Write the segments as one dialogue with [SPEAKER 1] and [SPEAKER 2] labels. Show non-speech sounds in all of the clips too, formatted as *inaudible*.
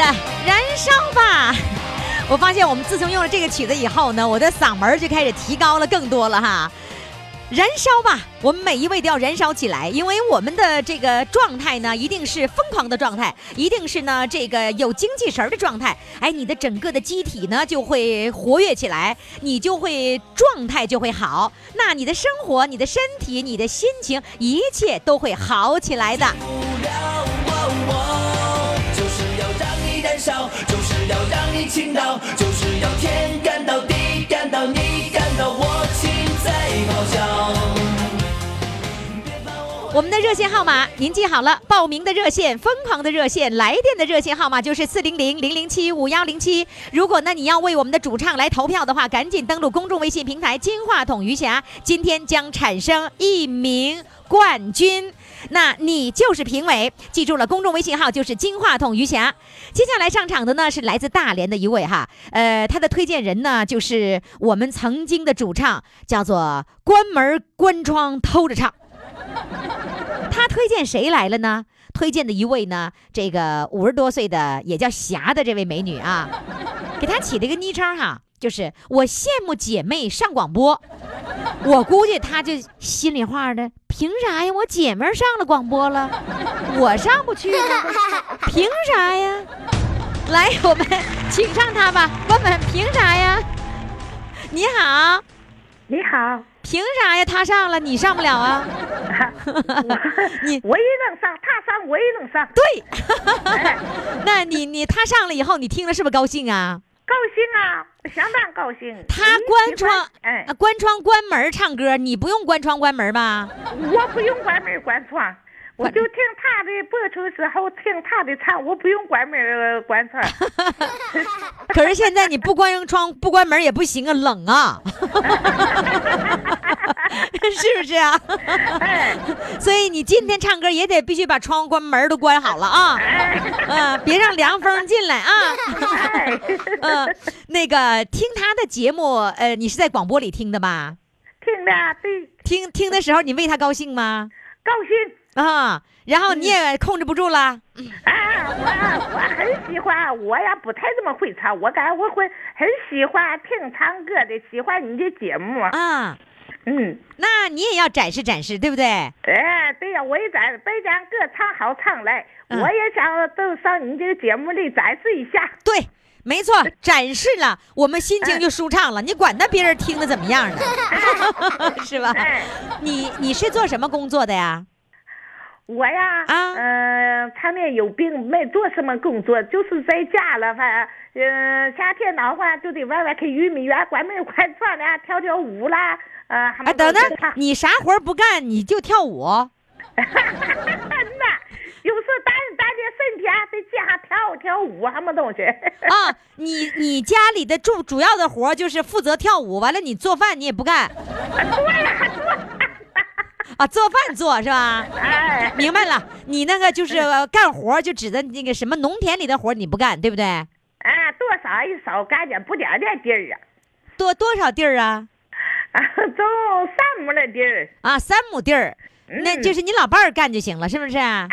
[SPEAKER 1] 的，燃烧吧！*laughs* 我发现我们自从用了这个曲子以后呢，我的嗓门就开始提高了更多了哈。燃烧吧！我们每一位都要燃烧起来，因为我们的这个状态呢，一定是疯狂的状态，一定是呢这个有精气神的状态。哎，你的整个的机体呢就会活跃起来，你就会状态就会好，那你的生活、你的身体、你的心情，一切都会好起来的。
[SPEAKER 2] 不了，就是要让你，倾倒，就是要天干到地干到你干到我心在咆哮。
[SPEAKER 1] 我们的热线号码您记好了，报名的热线、疯狂的热线、来电的热线号码就是四零零零零七五幺零七。如果呢你要为我们的主唱来投票的话，赶紧登录公众微信平台“金话筒余霞”，今天将产生一名冠军。那你就是评委，记住了，公众微信号就是金话筒余霞。接下来上场的呢是来自大连的一位哈，呃，他的推荐人呢就是我们曾经的主唱，叫做关门关窗偷着唱。*laughs* 他推荐谁来了呢？推荐的一位呢，这个五十多岁的也叫霞的这位美女啊，给她起了一个昵称哈，就是我羡慕姐妹上广播。我估计她就心里话的，凭啥呀？我姐妹上了广播了，我上不去呢？凭啥呀？来，我们请上她吧，问问，凭啥呀？你好，
[SPEAKER 3] 你好，
[SPEAKER 1] 凭啥呀？她上了，你上不了啊？*laughs* 你
[SPEAKER 3] 我也能上，她上我也能上，
[SPEAKER 1] 对，*laughs* 那你你她上了以后，你听了是不是高兴啊？
[SPEAKER 3] 高兴啊，相当高兴。
[SPEAKER 1] 他关窗，
[SPEAKER 3] 哎
[SPEAKER 1] 啊，关窗关门唱歌，你不用关窗关门吧？
[SPEAKER 3] 我不用关门关窗，我就听他的播出时候听他的唱，我不用关门呃关窗。*laughs*
[SPEAKER 1] 可是现在你不关窗不关门也不行啊，冷啊，*laughs* 是不是啊？
[SPEAKER 3] 哎，
[SPEAKER 1] 所以你今天唱歌也得必须把窗关门都关好了啊，嗯、别让凉风进来啊。
[SPEAKER 3] 哎，*laughs*
[SPEAKER 1] 嗯、那个听他的节目，呃，你是在广播里听的吧？
[SPEAKER 3] 听的对，
[SPEAKER 1] 听听的时候，你为他高兴吗？
[SPEAKER 3] 高兴。
[SPEAKER 1] 啊，然后你也控制不住了。
[SPEAKER 3] 啊，我我很喜欢，我也不太怎么会唱，我感觉我会很喜欢听唱歌的，喜欢你的节目。
[SPEAKER 1] 啊，
[SPEAKER 3] 嗯，
[SPEAKER 1] 那你也要展示展示，对不对？
[SPEAKER 3] 哎，对呀，我也在北疆歌唱好唱来，
[SPEAKER 1] 嗯
[SPEAKER 3] 我也想都上你这个节目里展示一下。
[SPEAKER 1] 对，没错，展示了，我们心情就舒畅了。你管他别人听的怎么样呢？*laughs* *laughs* 是吧
[SPEAKER 3] 哎？
[SPEAKER 1] 你你是做什么工作的呀？
[SPEAKER 3] 我呀，
[SPEAKER 1] 啊
[SPEAKER 3] 嗯、他们有病，没做什么工作，就是在家了，反正，嗯、夏天的话就得外外去玉米园关门关窗的，跳跳舞啦，呃，还
[SPEAKER 1] 哎，等等，你啥活儿不干，你就跳舞？*laughs*
[SPEAKER 3] 那有时候打打点身体啊，在街上跳跳舞，什么东西？
[SPEAKER 1] 啊，你你家里的主主要的活儿就是负责跳舞，完了你做饭你也不干 *laughs*
[SPEAKER 3] 做呀做，
[SPEAKER 1] 啊，做饭做是吧？
[SPEAKER 3] 哎，
[SPEAKER 1] 明白了，你那个就是干活就指的那个什么农田里的活儿你不干，对不对？
[SPEAKER 3] 啊，多少一少干点不点点地儿啊，
[SPEAKER 1] 多多少地儿啊？
[SPEAKER 3] 啊，种三亩的地儿，
[SPEAKER 1] 啊，三亩地儿，那
[SPEAKER 3] 嗯
[SPEAKER 1] 就是你老伴儿干就行了，是不是？
[SPEAKER 3] 哎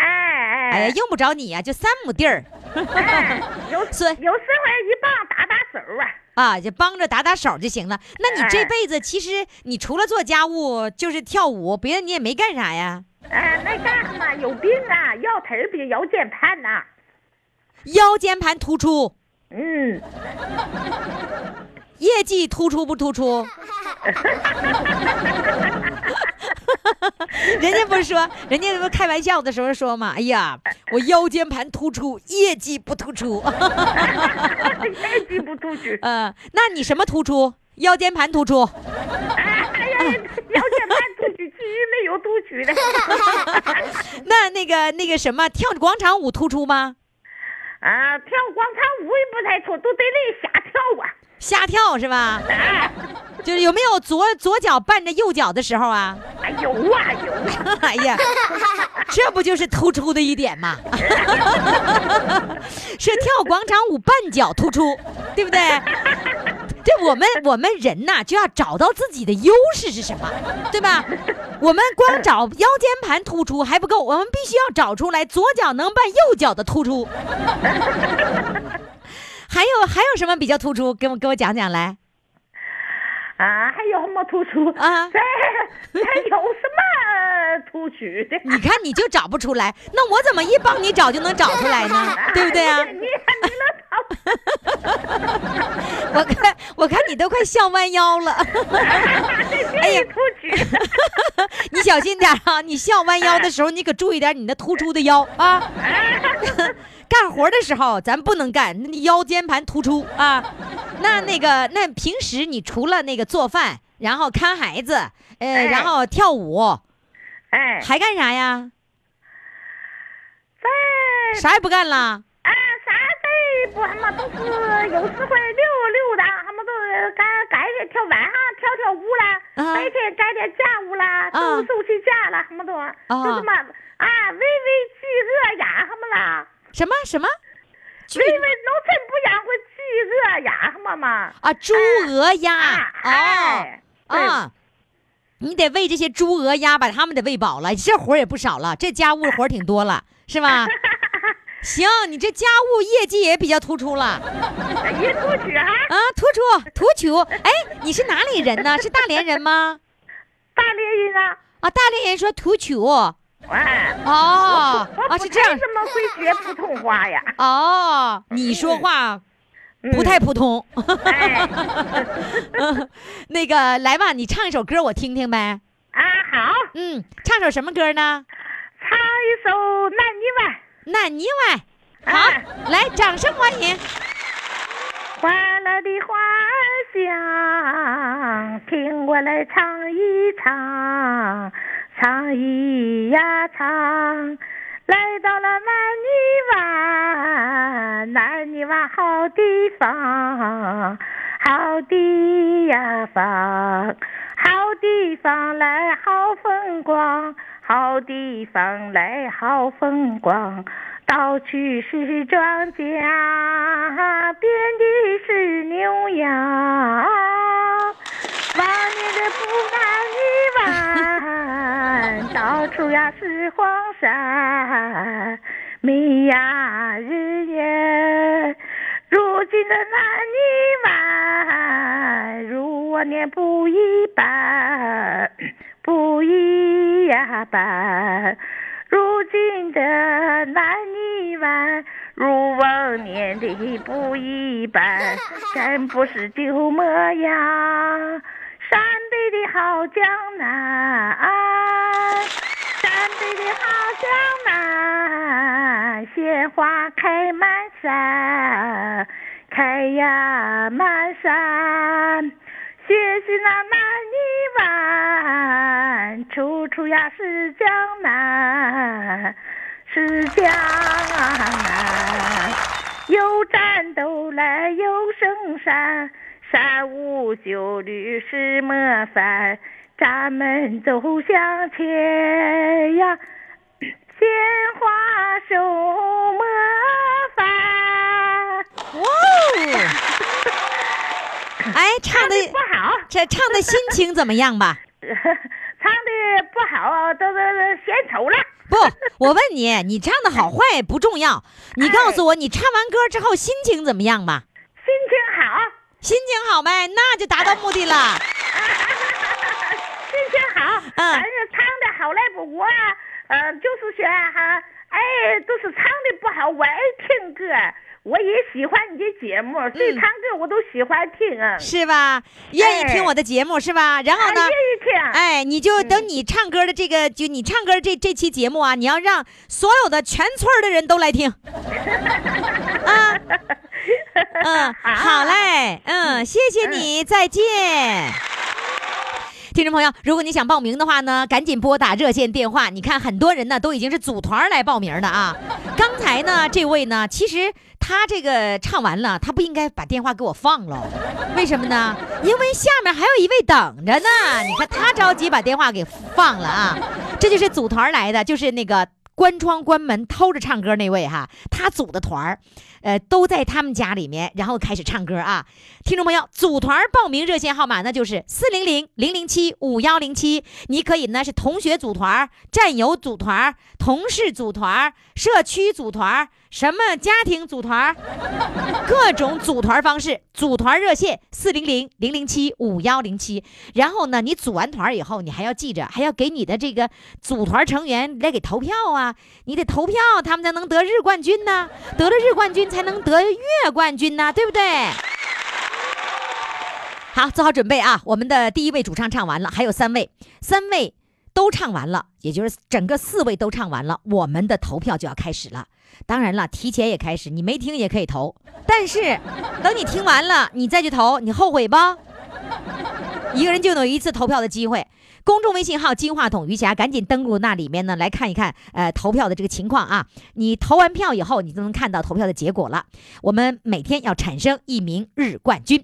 [SPEAKER 3] 哎，
[SPEAKER 1] 哎呀，用不着你呀、就三亩地儿，
[SPEAKER 3] 哎，有
[SPEAKER 1] 孙
[SPEAKER 3] 有时候一帮打打手啊。
[SPEAKER 1] 啊，就帮着打打手就行了。那你这
[SPEAKER 3] 哎
[SPEAKER 1] 辈子其实你除了做家务就是跳舞，别的你也没干啥呀？
[SPEAKER 3] 哎，那干什么？有病啊，腰腿儿比腰间盘呐、
[SPEAKER 1] 腰间盘突出，
[SPEAKER 3] 嗯，
[SPEAKER 1] 业绩突出不突出？*laughs* 人家不是说，人家不开玩笑的时候说嘛，哎呀，我腰间盘突出，业绩不突出。
[SPEAKER 3] 业绩不出嗯。*laughs*
[SPEAKER 1] 呃，那你什么突出？腰间盘突出。
[SPEAKER 3] 哎呀，腰间盘突出，其余没有突出的。*laughs*
[SPEAKER 1] 那那个那个什么，跳广场舞突出吗？
[SPEAKER 3] 啊，跳广场舞也不太错，都得那瞎跳啊。
[SPEAKER 1] 瞎跳是吧？就是有没有左左脚伴着右脚的时候啊？
[SPEAKER 3] 哎有啊有啊，
[SPEAKER 1] 哎呀，这不就是突出的一点吗？*laughs* 是跳广场舞绊脚突出，对不对？这我们我们人呐，就要找到自己的优势是什么，对吧？我们光找腰间盘突出还不够，我们必须要找出来左脚能伴右脚的突出。还有还有什么比较突出？给我给我讲讲来。
[SPEAKER 3] 啊，还有什么突出
[SPEAKER 1] 啊
[SPEAKER 3] 这还有什么突出的？
[SPEAKER 1] 你看你就找不出来，那我怎么一帮你找就能找出来呢？对不对啊？
[SPEAKER 3] 你你能找？*laughs*
[SPEAKER 1] 我看我看你都快笑弯腰了，*laughs* 哎呀
[SPEAKER 3] 突出。*laughs*
[SPEAKER 1] 你小心点啊！你笑弯腰的时候，你可注意点你那突出的腰啊。干活的时候咱不能干，那腰间盘突出。啊。那那个那平时你除了那个做饭，然后看孩子，呃，
[SPEAKER 3] 哎。
[SPEAKER 1] 然后跳舞，
[SPEAKER 3] 哎，
[SPEAKER 1] 还干啥呀？
[SPEAKER 3] 在。
[SPEAKER 1] 啥也不干了。
[SPEAKER 3] 啊，啥在不，他们都是有时会溜溜达，他们都是该该点跳晚上跳跳舞啦，
[SPEAKER 1] 啊。
[SPEAKER 3] 白天干点家务啦，收拾收拾家了，他们都。就这么啊，微微饥饿呀，什么啦，
[SPEAKER 1] 什么什么？
[SPEAKER 3] 因为农村不养会饥饿呀，他们嘛，
[SPEAKER 1] 啊，猪鹅鸭
[SPEAKER 3] 啊，
[SPEAKER 1] 啊，你得喂这些猪鹅鸭，把它们得喂饱了，这活儿也不少了，这家务活儿挺多了，是吧？*laughs* 行，你这家务业绩也比较突出了 *laughs*
[SPEAKER 3] 突出啊，
[SPEAKER 1] 啊，突出突出。哎，你是哪里人呢？是大连人吗？*laughs*
[SPEAKER 3] 大连人啊，
[SPEAKER 1] 啊，大连人说突出
[SPEAKER 3] 哎，
[SPEAKER 1] 哦啊，是这样
[SPEAKER 3] 太怎么会学普通话呀，
[SPEAKER 1] 哦，你说话
[SPEAKER 3] 嗯
[SPEAKER 1] 不太普通。
[SPEAKER 3] 哎，*laughs*
[SPEAKER 1] 那个，来吧，你唱一首歌我听听呗。
[SPEAKER 3] 啊好，
[SPEAKER 1] 嗯，唱首什么歌呢？
[SPEAKER 3] 唱一首《南泥湾》。
[SPEAKER 1] 南泥湾。好
[SPEAKER 3] 哎，
[SPEAKER 1] 来，掌声欢迎。
[SPEAKER 3] 欢乐的花香，听我来唱一唱，唱一呀唱。来到了南泥湾，南泥湾好地方，好地呀方，好地方来好风光，好地方来好风光。到处是庄稼，遍地是牛羊。到处呀是黄山，没呀日夜。如今的南泥湾，如往年不一般，不一般。如今的南泥湾，如往年的不一般，真不是旧模样。北的好江南，山北的好江南，鲜花开满山，开呀满山。学习那南泥湾，处处呀是江南，是江南。有战斗来有生山，山无九律是模范，咱们走向前呀，鲜花手模范。
[SPEAKER 1] 哇哦！哎，唱的
[SPEAKER 3] 不好，
[SPEAKER 1] 这唱的心情怎么样吧？*laughs*
[SPEAKER 3] 唱的不好，都都献丑了。
[SPEAKER 1] 不，我问你，你唱的好坏不重要，你告诉我，你唱完歌之后心情怎么样吧？
[SPEAKER 3] 心情好，
[SPEAKER 1] 心情好呗，那就达到目的了。*laughs*
[SPEAKER 3] 心情好，唱的好赖不我，呃，就是说哈，哎，都是唱的不好，我爱听歌，我也喜欢你的节目，所以
[SPEAKER 1] 嗯
[SPEAKER 3] 唱歌我都喜欢听啊。
[SPEAKER 1] 是吧？愿意听我的节目是吧？然后呢
[SPEAKER 3] 啊，愿意听。
[SPEAKER 1] 哎，你就
[SPEAKER 3] 嗯
[SPEAKER 1] 等你唱歌的这个，就你唱歌这这期节目啊，你要让所有的全村的人都来听。啊，嗯，好嘞，嗯，谢谢你，再见。听众朋友，如果你想报名的话呢，赶紧拨打热线电话。你看，很多人呢都已经是组团来报名的啊。*laughs* 刚才呢，这位呢，其实他这个唱完了，他不应该把电话给我放了，为什么呢？因为下面还有一位等着呢。你看他着急把电话给放了啊，这就是组团来的，就是那个。关窗关门偷着唱歌那位哈，他组的团儿，呃，都在他们家里面，然后开始唱歌啊。听众朋友，组团报名热线号码那就是四零零零零七五幺零七，你可以呢是同学组团、战友组团、同事组团、社区组团。什么家庭组团，*laughs* 各种组团方式，组团热线四零零零零七五幺零七。然后呢，你组完团以后，你还要记着，还要给你的这个组团成员来给投票啊！你得投票，他们才能得日冠军呢，得了日冠军才能得月冠军呢，对不对？好，做好准备啊！我们的第一位主唱唱完了，还有三位，三位都唱完了，也就是整个四位都唱完了，我们的投票就要开始了。当然了，提前也开始，你没听也可以投，但是等你听完了，你再去投，你后悔不？一个人就有一次投票的机会。公众微信号“金话筒余霞”，赶紧登录那里面呢，来看一看，呃，投票的这个情况啊。你投完票以后，你就能看到投票的结果了。我们每天要产生一名日冠军，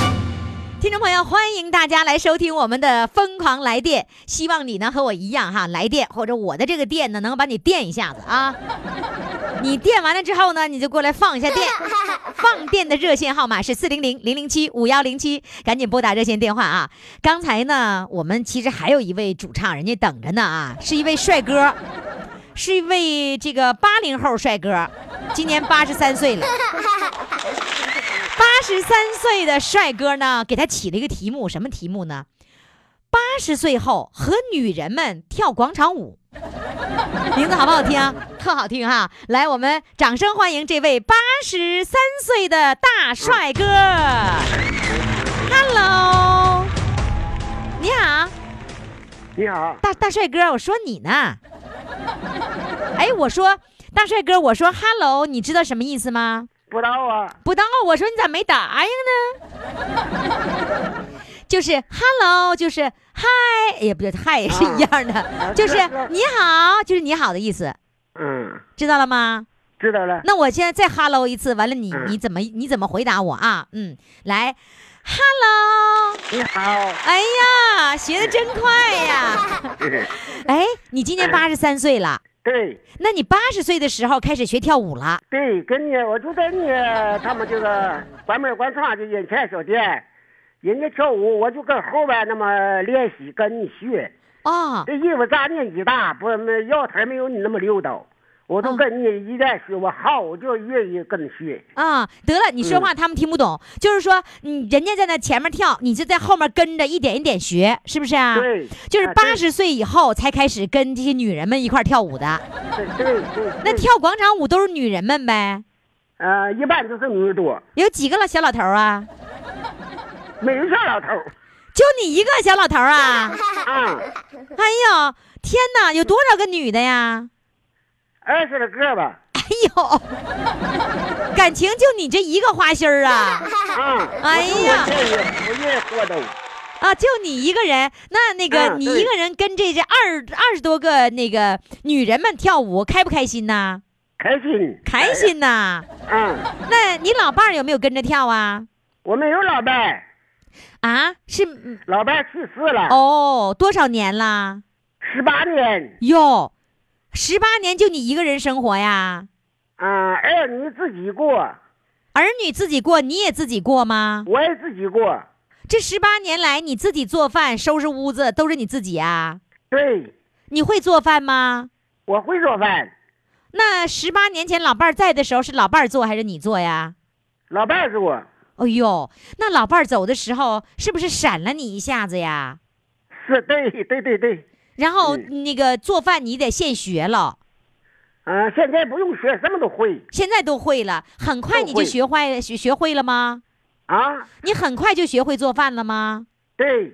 [SPEAKER 1] 听众朋友，欢迎大家来收听我们的《疯狂来电》，希望你呢和我一样哈，来电或者我的这个电呢，能把你电一下子啊。*laughs* 你电完了之后呢，你就过来放一下电。放电的热线号码是四零零零零七五幺零七，赶紧拨打热线电话啊！刚才呢，我们其实还有一位主唱，人家等着呢啊，是一位帅哥，是一位这个八零后帅哥，今年八十三岁了。八十三岁的帅哥呢，给他起了一个题目，什么题目呢？八十岁后和女人们跳广场舞。名字好不好听？特好听哈！来，我们掌声欢迎这位八十三岁的大帅哥。Hello，你好，
[SPEAKER 4] 你好，
[SPEAKER 1] 大大帅哥，我说你呢。哎，我说大帅哥，我说 Hello，你知道什么意思吗？
[SPEAKER 4] 不知道啊。
[SPEAKER 1] 不知道，我说你咋没答应呢？*laughs* 就是 hello，就是嗨，也不对，嗨也是一样的，就是你好，就是你好的意思。
[SPEAKER 4] 嗯，
[SPEAKER 1] 知道了吗？
[SPEAKER 4] 知道了。
[SPEAKER 1] 那我现在再 hello 一次，完了你你怎么你怎么回答我啊？嗯，来，hello，
[SPEAKER 4] 你好。
[SPEAKER 1] 哎呀，学的真快呀！*laughs* 哎，你今年八十三岁了。
[SPEAKER 4] 对。
[SPEAKER 1] 那你八十岁的时候开始学跳舞了？
[SPEAKER 4] 对，跟你我就在你他们这个关门关窗就眼前小店。人家跳舞，我就跟后边那么练习，跟你学。
[SPEAKER 1] 啊，
[SPEAKER 4] 这衣服咋年纪大，不那腰腿没有你那么溜达，我都跟你一边学，我好，我就愿意跟你学。
[SPEAKER 1] 啊，得了，你说话他们听不懂，就是说，你，人家在那前面跳，你就在后面跟着一点一点学，是不是啊？
[SPEAKER 4] 对，
[SPEAKER 1] 就是八十岁以后才开始跟这些女人们一块跳舞的。
[SPEAKER 4] 对对对。
[SPEAKER 1] 那跳广场舞都是女人们呗？
[SPEAKER 4] 呃，一般都是女多。
[SPEAKER 1] 有几个了小老头啊？
[SPEAKER 4] 没有小老头，
[SPEAKER 1] 就你一个小老头啊！
[SPEAKER 4] 啊！
[SPEAKER 1] 哎呦，天哪，有多少个女的呀？
[SPEAKER 4] 二十来个吧。
[SPEAKER 1] 哎呦，感情就你这一个花心儿啊！
[SPEAKER 4] 啊！
[SPEAKER 1] 哎呀，
[SPEAKER 4] 我也活动。
[SPEAKER 1] 啊，就你一个人，那那个你一个人跟这这二二十多个那个女人们跳舞，开不开心呐？
[SPEAKER 4] 开心，
[SPEAKER 1] 开心呐！
[SPEAKER 4] 嗯，
[SPEAKER 1] 那你老伴儿有没有跟着跳啊？
[SPEAKER 4] 我没有老伴儿。
[SPEAKER 1] 啊，是
[SPEAKER 4] 老伴去世了
[SPEAKER 1] 哦，多少年了？
[SPEAKER 4] 十八年
[SPEAKER 1] 哟，十八年就你一个人生活呀？
[SPEAKER 4] 啊，儿女自己过，
[SPEAKER 1] 儿女自己过，你也自己过吗？
[SPEAKER 4] 我也自己过。
[SPEAKER 1] 这十八年来，你自己做饭、收拾屋子都是你自己啊？
[SPEAKER 4] 对。
[SPEAKER 1] 你会做饭吗？
[SPEAKER 4] 我会做饭。
[SPEAKER 1] 那十八年前老伴儿在的时候，是老伴儿做还是你做呀？
[SPEAKER 4] 老伴儿做。
[SPEAKER 1] 哎呦，那老伴儿走的时候是不是闪了你一下子呀？
[SPEAKER 4] 是对对对对。
[SPEAKER 1] 然后那个做饭你得现学了。
[SPEAKER 4] 嗯，现在不用学，什么都会。
[SPEAKER 1] 现在都会了，很快你就学会学学会了吗？
[SPEAKER 4] 啊，
[SPEAKER 1] 你很快就学会做饭了吗？
[SPEAKER 4] 对，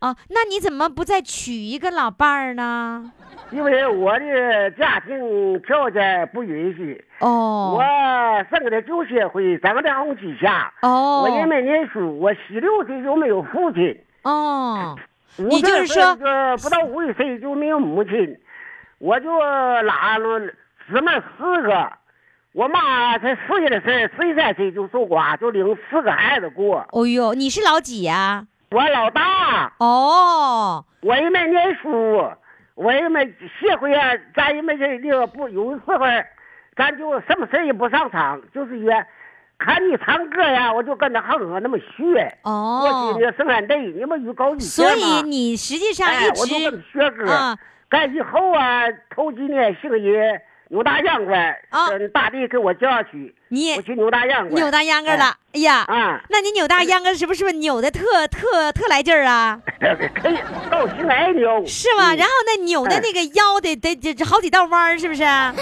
[SPEAKER 1] 啊，那你怎么不再娶一个老伴儿呢？
[SPEAKER 4] 因为我的家庭条件不允许，
[SPEAKER 1] 哦
[SPEAKER 4] 我生的就协会张良红旗下，
[SPEAKER 1] 哦
[SPEAKER 4] 我也没念书，我十六岁就没有父亲，
[SPEAKER 1] 哦，
[SPEAKER 4] 五
[SPEAKER 1] 你就是说
[SPEAKER 4] 不到五十岁就没有母亲，我就拉了姊妹四个，我妈才四岁的事儿，十三岁就守寡，就领四个孩子过。
[SPEAKER 1] 哦呦，你是老几呀、
[SPEAKER 4] 我老大，
[SPEAKER 1] 哦，
[SPEAKER 4] 我也没念书，我也没学会啊，咱也没这那个不有的时候，咱就什么事儿也不上场，就是约。看你唱歌呀，我就跟着哼哼那么学。
[SPEAKER 1] 哦
[SPEAKER 4] 我去那个生产队，你们预告以前
[SPEAKER 1] 所以你实际上
[SPEAKER 4] 哎，
[SPEAKER 1] 一
[SPEAKER 4] 我就跟
[SPEAKER 1] 你
[SPEAKER 4] 学歌。
[SPEAKER 1] 啊
[SPEAKER 4] 干以后啊，头几年姓爷有大秧歌，
[SPEAKER 1] 啊
[SPEAKER 4] 跟大弟给我叫去，
[SPEAKER 1] 你
[SPEAKER 4] 我去扭大秧歌。
[SPEAKER 1] 扭大秧歌了，哎呀，
[SPEAKER 4] 啊，
[SPEAKER 1] 那你扭大秧歌是不是扭的特特特来劲儿啊？*laughs*
[SPEAKER 4] 可以高兴爱扭。
[SPEAKER 1] 是吗？
[SPEAKER 4] 嗯
[SPEAKER 1] 然后那扭的那个腰得得好几道弯儿，是不是？
[SPEAKER 4] 啊，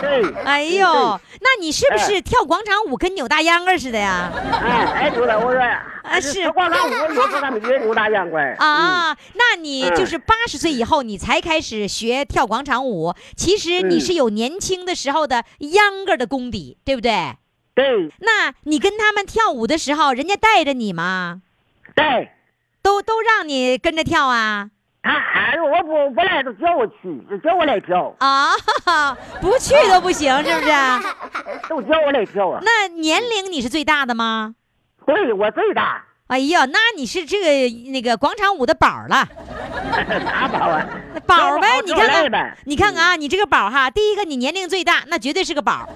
[SPEAKER 4] 对。
[SPEAKER 1] 哎呦，那你是不是跳广场舞跟扭大秧歌似的呀？
[SPEAKER 4] 哎，爱扭了，我说
[SPEAKER 1] 啊是
[SPEAKER 4] 这广场舞有时候他们也扭大秧歌。嗯，
[SPEAKER 1] 啊，那你
[SPEAKER 4] 嗯
[SPEAKER 1] 就是八十岁以后你才开始学跳广场舞，其实你
[SPEAKER 4] 嗯
[SPEAKER 1] 是有年轻的时候的秧歌的功底，对不对？
[SPEAKER 4] 对对
[SPEAKER 1] 那你跟他们跳舞的时候，人家带着你吗？
[SPEAKER 4] 对，
[SPEAKER 1] 都都让你跟着跳啊？
[SPEAKER 4] 他喊着我不不来都叫我去，就叫我来跳，
[SPEAKER 1] 啊，*laughs* 不去都不行，是不是？*laughs*
[SPEAKER 4] 都叫我来跳啊。
[SPEAKER 1] 那年龄你是最大的吗？
[SPEAKER 4] 对我最大，
[SPEAKER 1] 哎呀，那你是这个那个广场舞的宝儿了，*laughs*
[SPEAKER 4] 啥宝啊？
[SPEAKER 1] 宝儿呗！你看看你看看啊，你这个宝儿哈，第一个你年龄最大，那绝对是个宝儿，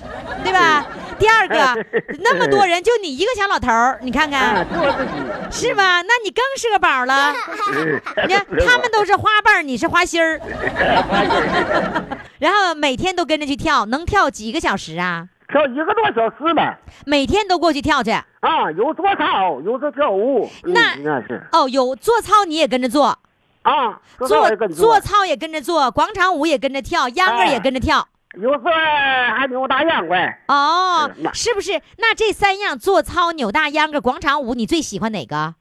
[SPEAKER 1] 对吧？第二个，*laughs* 那么多人就你一个小老头儿，*laughs* 你看
[SPEAKER 4] 啊，
[SPEAKER 1] 看
[SPEAKER 4] 是
[SPEAKER 1] 吧？那你更是个宝儿了。
[SPEAKER 4] 嗯
[SPEAKER 1] 你看他们都是花瓣儿，你是花心儿，然后每天都跟着去跳，能跳几个小时啊？
[SPEAKER 4] 跳一个多小时吧。
[SPEAKER 1] 每天都过去跳去。
[SPEAKER 4] 啊，有做操，有时候跳舞。嗯
[SPEAKER 1] 那
[SPEAKER 4] 那是
[SPEAKER 1] 哦，有做操你也跟着做，
[SPEAKER 4] 啊，做
[SPEAKER 1] 做操也跟着做，广场舞也跟着跳，秧歌
[SPEAKER 4] 哎
[SPEAKER 1] 也跟着跳。
[SPEAKER 4] 有时候还扭大秧歌。
[SPEAKER 1] 哦
[SPEAKER 4] 是
[SPEAKER 1] 不是？那这三样做操、扭大秧歌、广场舞，你最喜欢哪个？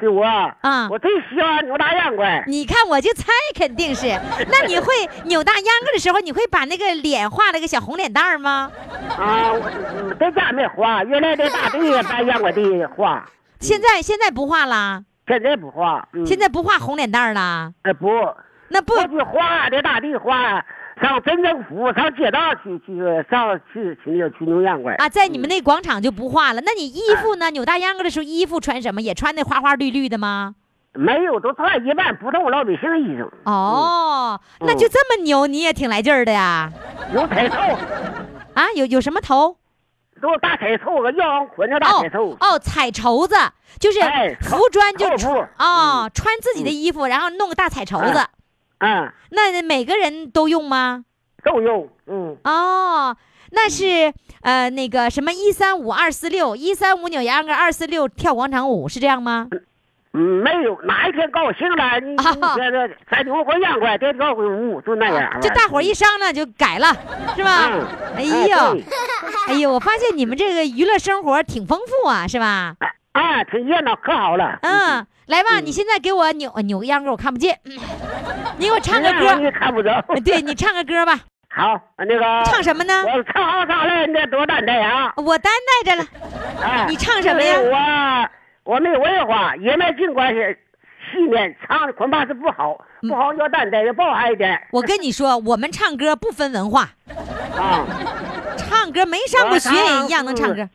[SPEAKER 4] 是我
[SPEAKER 1] 啊
[SPEAKER 4] 我最喜欢扭大秧歌。
[SPEAKER 1] 你看，我就猜肯定是。*laughs* 那你会扭大秧歌的时候，你会把那个脸画了个小红脸蛋儿吗？
[SPEAKER 4] 啊，我嗯在家没画，原来在大队把秧歌地画，
[SPEAKER 1] 现在现在不画了，
[SPEAKER 4] 现在不画。嗯
[SPEAKER 1] 现在不画红脸蛋儿了。
[SPEAKER 4] 呃不，
[SPEAKER 1] 那不
[SPEAKER 4] 画在大地画，上镇政府上街道去去上去去那去扭秧歌
[SPEAKER 1] 啊，在你们那广场就不画了。那你衣服呢？扭大秧歌的时候，衣服穿什么？也穿那花花绿绿的吗？
[SPEAKER 4] 没有，都穿一般普通老百姓衣裳。
[SPEAKER 1] 哦，
[SPEAKER 4] 嗯
[SPEAKER 1] 那就这么牛，你也挺来劲儿的呀。
[SPEAKER 4] 有彩头，
[SPEAKER 1] 啊，有有什么头？
[SPEAKER 4] 都是大彩绸子腰上捆着大
[SPEAKER 1] 哦
[SPEAKER 4] 彩绸。
[SPEAKER 1] 哦，彩绸子，就是
[SPEAKER 4] 哎
[SPEAKER 1] 服装就
[SPEAKER 4] 扣
[SPEAKER 1] 穿
[SPEAKER 4] 布
[SPEAKER 1] 哦，穿自己的衣服，然后弄个大彩绸子。
[SPEAKER 4] 嗯，
[SPEAKER 1] 那每个人都用吗？
[SPEAKER 4] 都用。嗯，
[SPEAKER 1] 哦，那是呃那个什么一三五二四六，一三五扭秧歌，二四六跳广场舞，是这样吗？
[SPEAKER 4] 嗯，没有，哪一天高兴了，你你
[SPEAKER 1] 啊
[SPEAKER 4] 觉得再扭回秧歌，再跳回舞，就那样。
[SPEAKER 1] 就大伙儿一商量就改了，是吧？
[SPEAKER 4] 嗯
[SPEAKER 1] 哎呦
[SPEAKER 4] 对，
[SPEAKER 1] 哎呦，我发现你们这个娱乐生活挺丰富啊，是吧？
[SPEAKER 4] 啊，挺热闹，可好了。
[SPEAKER 1] 嗯，来吧，你现在给我扭扭个秧歌，我看不见，嗯 *laughs* 你给我唱个歌，
[SPEAKER 4] 看不着。
[SPEAKER 1] 对你唱个歌吧，*laughs*
[SPEAKER 4] 好，那个
[SPEAKER 1] 唱什么呢？
[SPEAKER 4] 我唱好唱来，你得多担待啊！
[SPEAKER 1] 我担待着了。
[SPEAKER 4] 哎，
[SPEAKER 1] 你唱什么呀
[SPEAKER 4] 我我没文化，也没尽管是戏面唱的恐怕是不好，
[SPEAKER 1] 嗯
[SPEAKER 4] 不好要担待，要包含一点
[SPEAKER 1] 我跟你说，我们唱歌不分文化，
[SPEAKER 4] 啊。
[SPEAKER 1] 唱歌没上过学也一样能唱歌。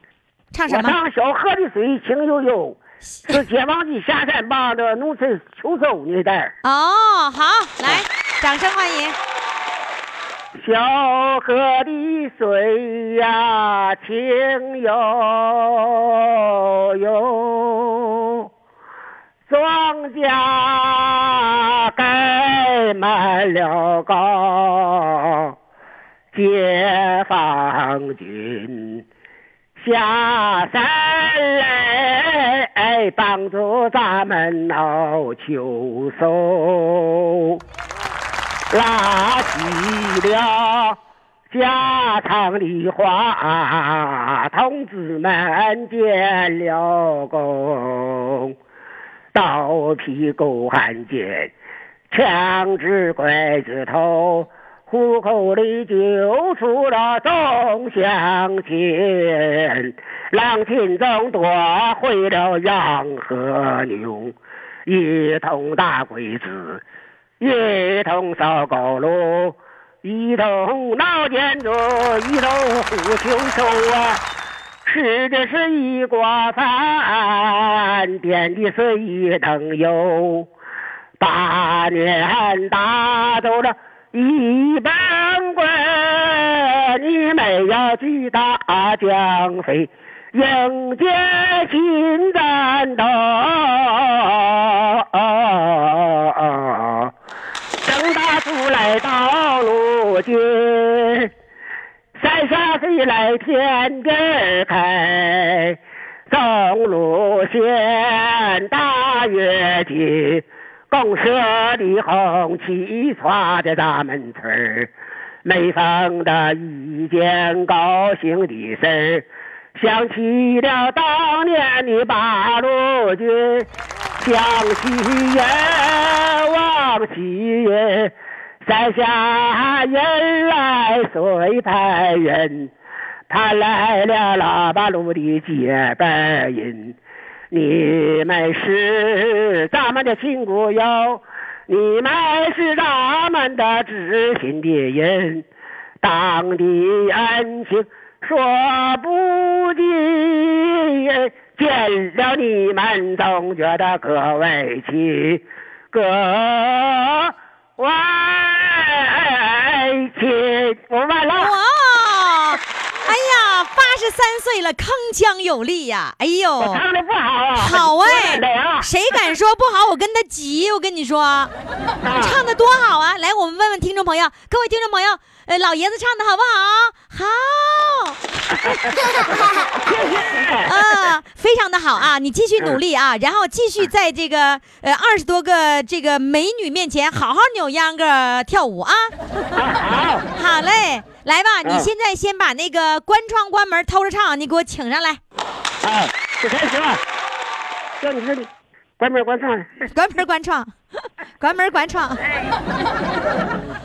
[SPEAKER 1] 唱什么？
[SPEAKER 4] 我唱小河的水清悠悠，是解放军下山把这农村秋收那代儿。
[SPEAKER 1] 哦，好，来，掌声欢迎。
[SPEAKER 4] 小河的水呀，清悠悠，庄稼盖满了高，解放军下山来帮助咱们闹秋收。拉起了家常的话，同志们见了功，刀劈狗汉奸，枪指刽子头，虎口里救出了众乡亲，狼群众夺回了羊和牛，一同打鬼子，一同扫高楼。一同闹建筑，一同护秋收啊！吃的是一锅饭，点的是一灯油。八年打走了一帮鬼，你们要举大江飞，迎接新战斗。等大出来道路近，山下飞来天边开，中路线大跃进，公社的红旗插在咱们村，每逢的一件高兴的事儿，想起了当年的八路军。想起人，往起人，山下人来随派人，他来了拉巴路的结拜人。你们是咱们的亲骨肉，你们是咱们的知心的人，党的恩情说不尽。见了你们，总觉得格外亲，格外亲。我完了。
[SPEAKER 1] 三岁了，铿锵有力呀！哎呦，
[SPEAKER 4] 我唱的不好啊。
[SPEAKER 1] 好哎
[SPEAKER 4] 啊，
[SPEAKER 1] 谁敢说不好？我跟他急！我跟你说，唱的多好啊！来，我们问问听众朋友，各位听众朋友，呃，老爷子唱的好不好？好。啊，*laughs* 非常的好啊！你继续努力啊，然后继续在这个呃二十多个这个美女面前好好扭秧歌跳舞啊！
[SPEAKER 4] 好，
[SPEAKER 1] 好嘞，来吧，你
[SPEAKER 4] 嗯
[SPEAKER 1] 现在先把那个关窗关门偷着唱，你给我请上来，
[SPEAKER 4] 啊，就开始了。叫你这关门关窗。
[SPEAKER 1] 关门关窗，*laughs* 关门关窗。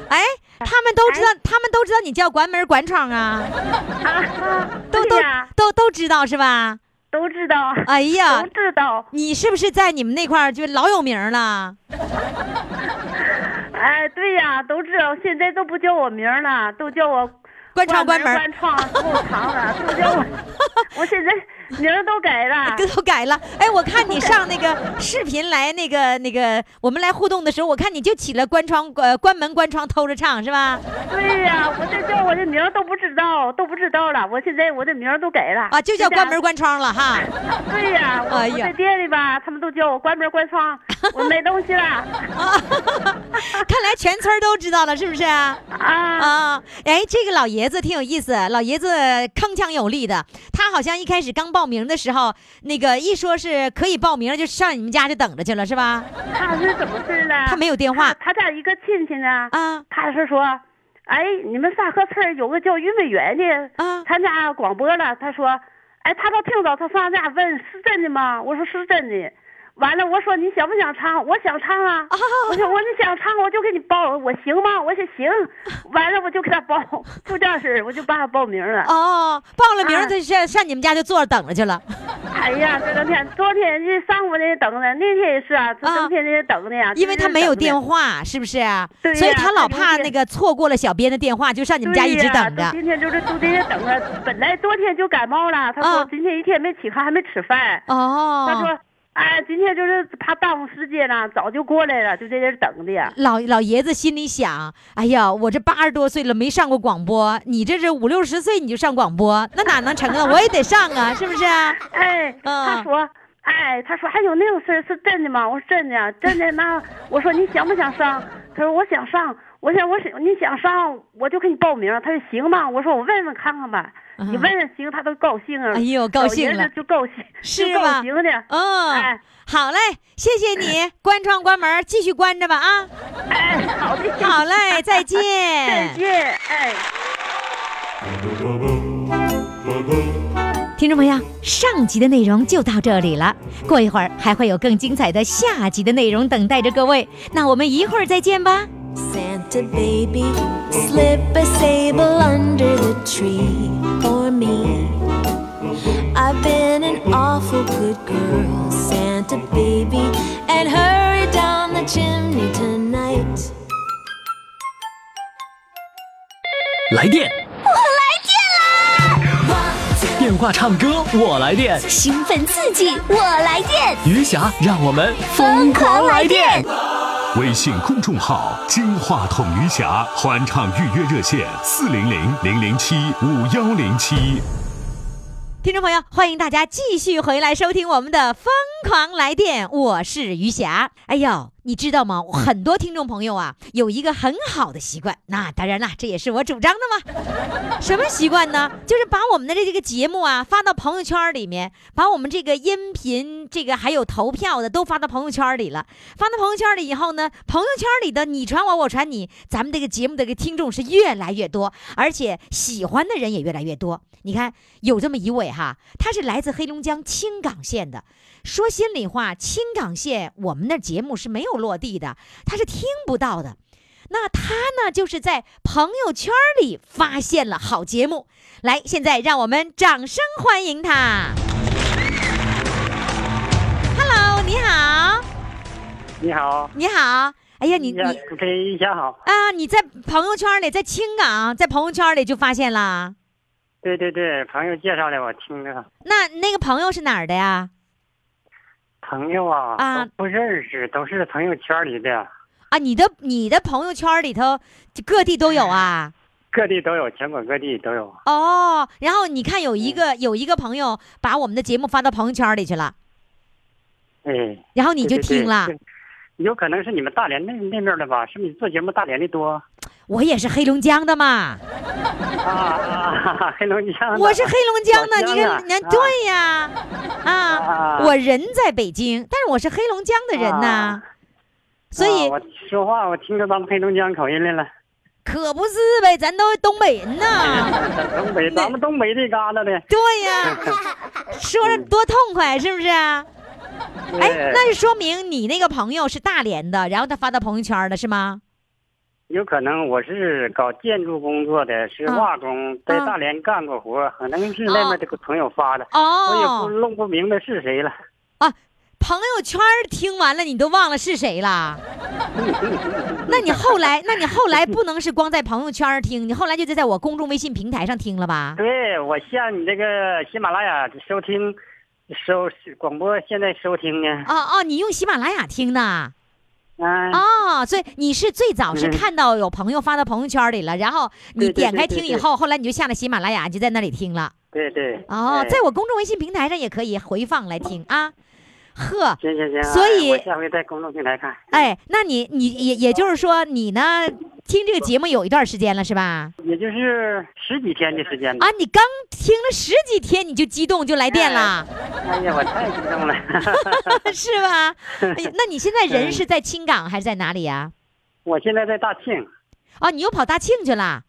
[SPEAKER 1] 哎，他们都知道，他们都知道你叫关门关窗啊，
[SPEAKER 3] 啊，
[SPEAKER 1] 都都，都都知道是吧？
[SPEAKER 3] 都知道，
[SPEAKER 1] 哎呀
[SPEAKER 3] 都，知道。
[SPEAKER 1] 你是不是在你们那块儿就老有名了？
[SPEAKER 3] 哎，对呀，都知道。现在都不叫我名儿了，都叫我
[SPEAKER 1] 关窗关门
[SPEAKER 3] 关窗够长了，都叫我。*laughs* 我现在名儿都改了。*laughs*
[SPEAKER 1] 都改了。哎，我看你上那个 *laughs* 视频来那个那个，我们来互动的时候，我看你就起了关窗呃关门关窗偷着唱是吧？
[SPEAKER 3] 对呀，我这叫我的名儿都不知道，都不知道了。我现在我的名儿都改了
[SPEAKER 1] 啊，就叫关门。关窗了哈。*laughs*
[SPEAKER 3] 对呀，我在店里吧，他们都叫我关门关窗，我没东西了。
[SPEAKER 1] 啊，看来全村都知道了，是不是啊？
[SPEAKER 3] 啊，
[SPEAKER 1] 啊，哎，这个老爷子挺有意思，老爷子铿锵有力的。他好像一开始刚报名的时候，那个一说是可以报名，就上你们家就等着去了，是吧？
[SPEAKER 3] 他是怎么事呢？
[SPEAKER 1] 他没有电话
[SPEAKER 3] 他他家一个亲戚呢，
[SPEAKER 1] 啊
[SPEAKER 3] 他是说，哎，你们沙河村有个叫于美元的，
[SPEAKER 1] 啊
[SPEAKER 3] 参加广播了。他说，哎，他都听着他上家问是真的吗？我说是真的。完了，我说你想不想唱？我想唱啊！我说我你想唱，我就给你报，我行吗？我说行。*laughs* 完了，我就给他报，就这样式儿我就把他报名了。
[SPEAKER 1] 哦，报了名
[SPEAKER 3] 啊
[SPEAKER 1] 他上上你们家就坐着等着去了。*laughs*
[SPEAKER 3] 哎呀，这两天，昨天这上午那等着，那天也是啊，整天那等着呀。
[SPEAKER 1] 因为他没有电
[SPEAKER 3] 话。
[SPEAKER 1] 是不是啊？
[SPEAKER 3] 对呀
[SPEAKER 1] 所以他老怕那个错过了小编的电话，就上你们家一直等着。
[SPEAKER 3] 今天就是都在这等着。本来昨天就感冒了，他说
[SPEAKER 1] 啊
[SPEAKER 3] 今天一天没起炕，还没吃饭。
[SPEAKER 1] 哦，
[SPEAKER 3] 他说，哎，今天就是怕耽误时间了，早就过来了，就在这儿等的。
[SPEAKER 1] 老老爷子心里想：哎呀，我这八十多岁了没上过广播，你这是五六十岁你就上广播，那哪能成啊？我也得上啊，是不是啊？
[SPEAKER 3] 哎，
[SPEAKER 1] 嗯
[SPEAKER 3] 他说。哎，他说还有那种事儿是真的吗？我说真的，真的。那我说你想不想上？他说我想上。我想我想你想上，我就给你报名。他说行吧？我说我问问看看吧。你问问行，他都高兴啊。
[SPEAKER 1] 嗯哎呦高兴了
[SPEAKER 3] 就高兴，*laughs*
[SPEAKER 1] 是吧
[SPEAKER 3] 高兴的。
[SPEAKER 1] 嗯
[SPEAKER 3] 哎，
[SPEAKER 1] 好嘞，谢谢你，*laughs* 关窗关门，继续关着吧啊！
[SPEAKER 3] 哎，好的，
[SPEAKER 1] 好嘞，再见。*laughs*
[SPEAKER 3] 再见，哎。
[SPEAKER 1] 听众朋友，上集的内容就到这里了，过一会儿还会有更精彩的下集的内容等待着各位，那我们一会儿再见吧。
[SPEAKER 5] Santa baby, slip a sable under the tree for me. I've been an awful good girl, Santa baby, and hurry down the chimney tonight.
[SPEAKER 6] 来电，我来电啦！电话唱歌，我来电。
[SPEAKER 7] 兴奋刺激，我来电，
[SPEAKER 6] 余霞，让我们疯狂来电！
[SPEAKER 8] 微信公众号“金话筒余霞”欢唱预约热线：四零零零零七五幺零七。
[SPEAKER 1] 听众朋友，欢迎大家继续回来收听我们的《疯狂来电》，我是余霞。哎呦，你知道吗？很多听众朋友啊，有一个很好的习惯，那当然啦，这也是我主张的嘛。什么习惯呢？就是把我们的这个节目啊发到朋友圈里面，把我们这个音频、这个还有投票的都发到朋友圈里了。发到朋友圈里以后呢，朋友圈里的你传我，我传你，咱们这个节目的个听众是越来越多，而且喜欢的人也越来越多。你看，有这么一位哈，他是来自黑龙江青冈县的。说心里话，青冈县我们那节目是没有落地的，他是听不到的。那他呢，就是在朋友圈里发现了好节目。来，现在让我们掌声欢迎他。Hello，你好，
[SPEAKER 9] 你好，
[SPEAKER 1] 你好。哎呀，你
[SPEAKER 9] 呀
[SPEAKER 1] 你
[SPEAKER 9] 主持人一下好。
[SPEAKER 1] 啊，你在朋友圈里，在青冈，在朋友圈里就发现了。
[SPEAKER 9] 对对对，朋友介绍的，我听着。
[SPEAKER 1] 那那个朋友是哪儿的呀？
[SPEAKER 9] 朋友啊，
[SPEAKER 1] 啊
[SPEAKER 9] 不认识，都是朋友圈里的，
[SPEAKER 1] 啊，你的你的朋友圈里头，各地都有啊。
[SPEAKER 9] 各地都有，全国各地都有。
[SPEAKER 1] 哦，然后你看有一个有一个朋友把我们的节目发到朋友圈里去了，
[SPEAKER 9] 哎，
[SPEAKER 1] 然后你就
[SPEAKER 9] 对对对
[SPEAKER 1] 听了。
[SPEAKER 9] 对有可能是你们大连那那面的吧？是不是你做节目大连的多？
[SPEAKER 1] 我也是黑龙江的嘛，
[SPEAKER 9] 啊啊，*laughs* 黑龙江。
[SPEAKER 1] 我是黑龙江的，你看，你看，对呀，啊，
[SPEAKER 9] 啊
[SPEAKER 1] 我人在北京，但是我是黑龙江的人呐
[SPEAKER 9] 啊，
[SPEAKER 1] 所以
[SPEAKER 9] 说话我听着咱们黑龙江口音来了。
[SPEAKER 1] 可不是呗，咱都东北人呐。*laughs*
[SPEAKER 9] 东北，咱们东北这旮旯的。
[SPEAKER 1] 对呀，说着多痛快，是不是？*laughs* 哎，那就说明你那个朋友是大连的，然后他发到朋友圈了，是吗？
[SPEAKER 9] 有可能我是搞建筑工作的，是
[SPEAKER 1] 啊
[SPEAKER 9] 瓦工，在大连干过活，可能是那边这个朋友发的，哦我也不
[SPEAKER 1] 哦，
[SPEAKER 9] 弄不明白是谁了。
[SPEAKER 1] 啊，朋友圈听完了，你都忘了是谁了？*laughs* 那你后来，那你后来不能是光在朋友圈听，你后来就得在我公众微信平台上听了吧？
[SPEAKER 9] 对，我向你这个喜马拉雅收听，收广播，现在收听呢。
[SPEAKER 1] 哦哦，你用喜马拉雅听呢
[SPEAKER 9] 啊，
[SPEAKER 1] 哦，所以你是最早是
[SPEAKER 9] 嗯
[SPEAKER 1] 看到有朋友发到朋友圈里了，然后你点开
[SPEAKER 9] 对对对
[SPEAKER 1] 听以后，后来你就下了喜马拉雅，就在那里听了。
[SPEAKER 9] 对对。
[SPEAKER 1] 哦，
[SPEAKER 9] 哎
[SPEAKER 1] 在我公众微信平台上也可以回放来听啊。呵，
[SPEAKER 9] 行行行，
[SPEAKER 1] 所以
[SPEAKER 9] 哎我下回在公众平台看。
[SPEAKER 1] 哎，那你你也也就是说，你呢听这个节目有一段时间了是吧？
[SPEAKER 9] 也就是十几天的时间吧。
[SPEAKER 1] 啊，你刚听了十几天你就激动就来电了，
[SPEAKER 9] 哎呀，我太激动了。*laughs*
[SPEAKER 1] 是吧？*laughs* 哎呀那你现在人
[SPEAKER 9] 嗯
[SPEAKER 1] 是在青港还是在哪里呀、
[SPEAKER 9] 我现在在大庆，
[SPEAKER 1] 哦，你又跑大庆去了？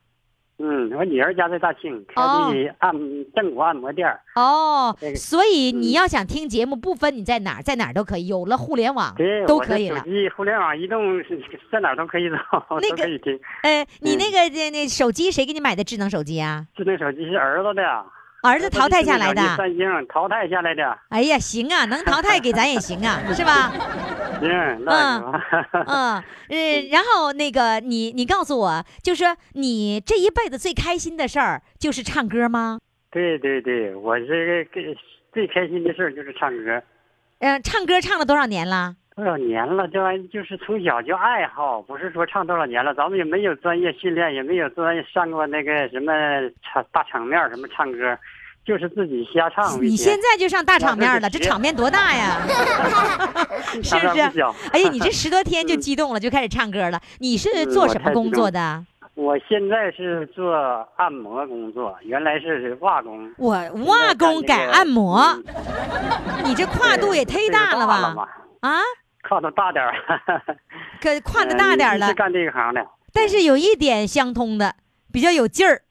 [SPEAKER 9] 嗯，我女儿家在大庆，开
[SPEAKER 1] 哦
[SPEAKER 9] 的按正骨按摩店儿。
[SPEAKER 1] 哦
[SPEAKER 9] 这，个
[SPEAKER 1] 所以你
[SPEAKER 9] 嗯
[SPEAKER 1] 要想听节目，不分你在哪儿，在哪儿都可以，有了互联网
[SPEAKER 9] 对，
[SPEAKER 1] 都可以了。
[SPEAKER 9] 手机、互联网、移动是 *laughs* 在哪儿都可以找，*laughs*
[SPEAKER 1] 那个
[SPEAKER 9] 都可以听。
[SPEAKER 1] 哎，你
[SPEAKER 9] 嗯
[SPEAKER 1] 那个那那手机谁给你买的智能手机啊？
[SPEAKER 9] 智能手机是儿子的，
[SPEAKER 1] 儿子淘汰下来的。
[SPEAKER 9] 三星淘汰下来的。
[SPEAKER 1] 哎呀，行啊，*laughs* 能淘汰给咱也行啊，是吧？
[SPEAKER 9] 嗯，那行。
[SPEAKER 1] 嗯，呃，然后那个你你告诉我，就是说你这一辈子最开心的事儿就是唱歌吗？
[SPEAKER 9] 对对对，我这个给最开心的事儿就是唱歌。
[SPEAKER 1] 嗯、唱歌唱了多少年了？
[SPEAKER 9] 多少年了？这玩意就是从小就爱好，不是说唱多少年了，咱们也没有专业训练，也没有专业上过那个什么场大场面什么唱歌，就是自己瞎唱。
[SPEAKER 1] 你现在就上大场面了，这场面多大呀？*laughs* 是不是？哎呀，你这 *laughs* 十多天就
[SPEAKER 9] 嗯
[SPEAKER 1] 激动了，就开始唱歌了。你是
[SPEAKER 9] 嗯
[SPEAKER 1] 做什么工作的？
[SPEAKER 9] 我现在是做按摩工作，原来是瓦工。
[SPEAKER 1] 我瓦工改按摩，
[SPEAKER 9] 嗯
[SPEAKER 1] 你这跨度也忒大了？吧？啊，
[SPEAKER 9] 跨度大点儿。*laughs*
[SPEAKER 1] 可跨的大点儿了
[SPEAKER 9] 是。干这一行的。
[SPEAKER 1] 但是有一点相通的，比较有劲儿。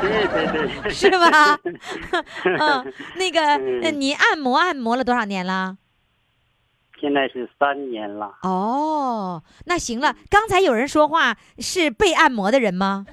[SPEAKER 9] 对对对，
[SPEAKER 1] 是吧？*laughs* 嗯，那个，呃你按摩按摩了多少年了？
[SPEAKER 9] 现在是三年了。
[SPEAKER 1] 哦，那行了。刚才有人说话是被按摩的人吗？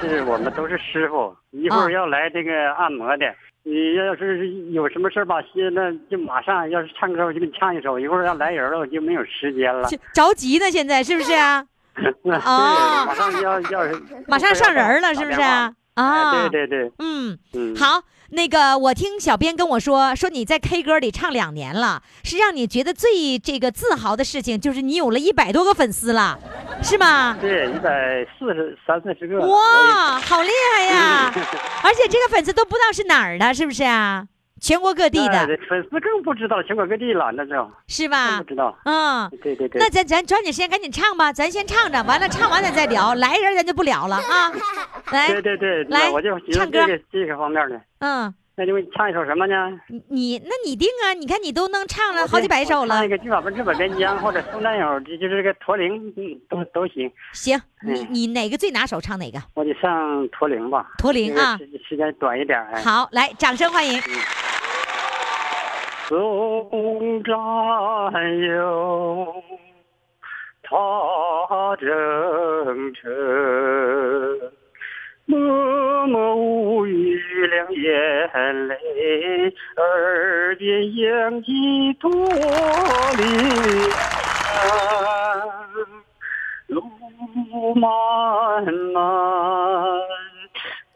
[SPEAKER 9] 是我们都是师傅，一会
[SPEAKER 1] 啊
[SPEAKER 9] 儿要来这个按摩的。你要是有什么事儿吧，现在就马上要是唱歌，我就给你唱一首。一会儿要来人了，我就没有时间了。
[SPEAKER 1] 着急呢，现在是不是啊？*laughs*
[SPEAKER 9] 对，
[SPEAKER 1] 哦
[SPEAKER 9] 马上要要是
[SPEAKER 1] 马上上人了，是不是啊？啊，
[SPEAKER 9] 哎，对对对，
[SPEAKER 1] 嗯，
[SPEAKER 9] 嗯，
[SPEAKER 1] 好，那个我听小编跟我说，说你在 K 歌里唱两年了，是让你觉得最这个自豪的事情，就是你有了一百多个粉丝了，是吗？
[SPEAKER 9] 对，一百四十三四十个。我
[SPEAKER 1] 哇，好厉害呀！*laughs* 而且这个粉丝都不知道是哪儿的，是不是啊？全国各地的，
[SPEAKER 9] 粉丝更不知道全国各地了，那就是
[SPEAKER 1] 吧
[SPEAKER 9] 不？知道。
[SPEAKER 1] 嗯，
[SPEAKER 9] 对对对。
[SPEAKER 1] 那咱咱抓紧时间赶紧唱吧，咱先唱着，完了唱完咱再聊，来人咱就不聊了啊。*laughs* 来，
[SPEAKER 9] 对对对，
[SPEAKER 1] 来
[SPEAKER 9] 我就喜
[SPEAKER 1] 唱歌
[SPEAKER 9] 欢这个这个方面的。
[SPEAKER 1] 嗯，
[SPEAKER 9] 那就唱一首什么呢？
[SPEAKER 1] 你你那你定啊？你看你都能唱了好几百首了
[SPEAKER 9] 唱那，个《金马奔日本边疆》或者《送战友》，这就是这个驼铃，嗯，都都行。
[SPEAKER 1] 行，你
[SPEAKER 9] 嗯
[SPEAKER 1] 你哪个最拿手唱哪个？
[SPEAKER 9] 我得上驼铃吧。
[SPEAKER 1] 驼铃啊
[SPEAKER 9] 时时间短一点。哎。
[SPEAKER 1] 好，来，掌声欢迎。
[SPEAKER 9] 送战友，踏征程，默默无语两眼泪，耳边响起驼铃声，路漫漫。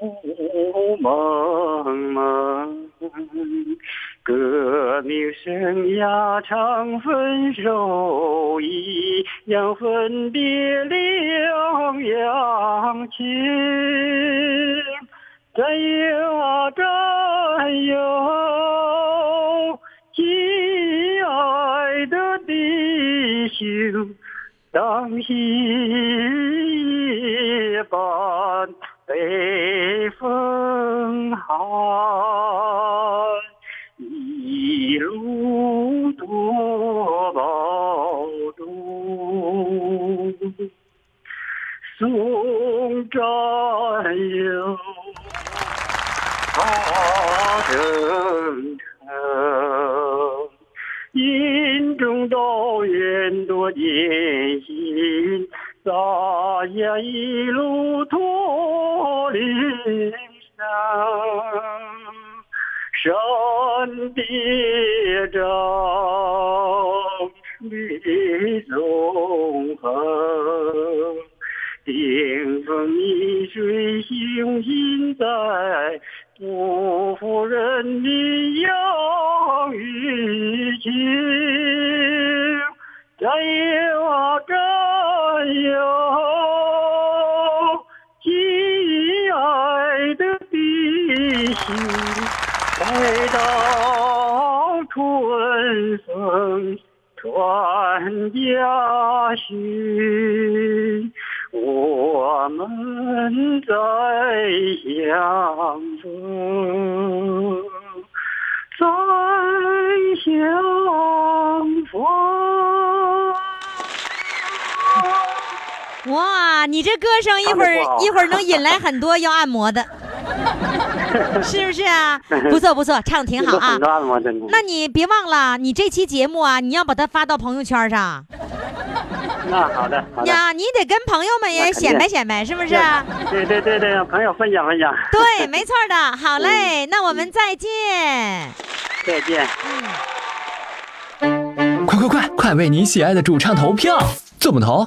[SPEAKER 9] 雾蒙蒙，天涯长，分手一样，分别两样情。战友啊战友待到春风传家训，我们再相逢，再相逢。
[SPEAKER 1] 哇，你这歌声一会儿一会儿能引来很多要按摩的，*laughs* 是不是啊？*laughs* 不错不错，唱的挺好啊。那你别忘了，你这期节目啊，你要把它发到朋友圈上
[SPEAKER 9] 那好的，好的。
[SPEAKER 1] 呀，你得跟朋友们也显摆显摆，是不是？啊
[SPEAKER 9] 对对对对，让朋友分享分享。
[SPEAKER 1] 对，没错的。好嘞，那我们再见。
[SPEAKER 9] 再见。
[SPEAKER 6] 快快快，快为你喜爱的主唱投票！怎么投？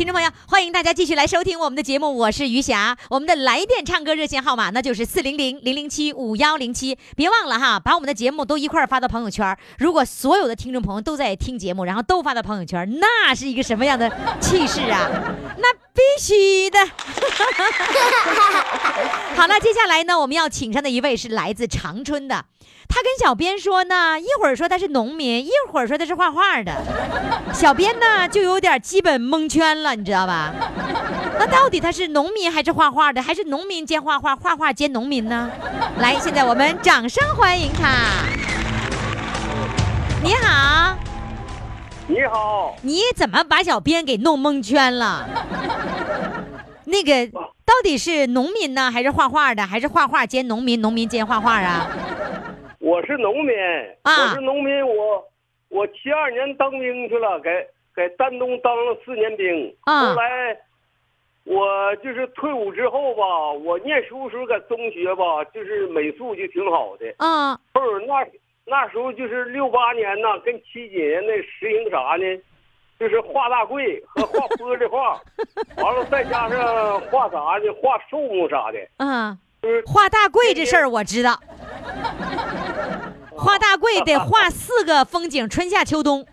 [SPEAKER 1] 听众朋友，欢迎大家继续来收听我们的节目，我是余霞。我们的来电唱歌热线号码那就是四零零零零七五幺零七，别忘了哈，把我们的节目都一块儿发到朋友圈。如果所有的听众朋友都在听节目，然后都发到朋友圈，那是一个什么样的气势啊？*laughs* 那必须的。*laughs* 好了，接下来呢，我们要请上的一位是来自长春的，他跟小编说呢，一会儿说他是农民，一会儿说他是画画的。*laughs* 小编呢就有点基本蒙圈了，你知道吧？那到底他是农民还是画画的，还是农民兼画画，画画兼农民呢？来，现在我们掌声欢迎他。你好，
[SPEAKER 10] 你好，
[SPEAKER 1] 你怎么把小编给弄蒙圈了？那个到底是农民呢，还是画画的，还是画画兼农民，农民兼画画啊？
[SPEAKER 10] 我是农民，
[SPEAKER 1] 啊
[SPEAKER 10] 我是农民，我我七二年当兵去了，给给丹东当了四年兵，
[SPEAKER 1] 啊
[SPEAKER 10] 后来我就是退伍之后吧，我念书时候在中学吧，就是美术就挺好的，
[SPEAKER 1] 嗯
[SPEAKER 10] 后儿那那时候就是六八年呐，跟七几年那实行啥呢？就是画大柜和画 *laughs* 玻璃画，完了再加上画啥呢？画树木啥的。
[SPEAKER 1] 嗯，
[SPEAKER 10] 就是
[SPEAKER 1] 画大柜这事儿我知道，画大柜得画四个风景，春夏秋冬，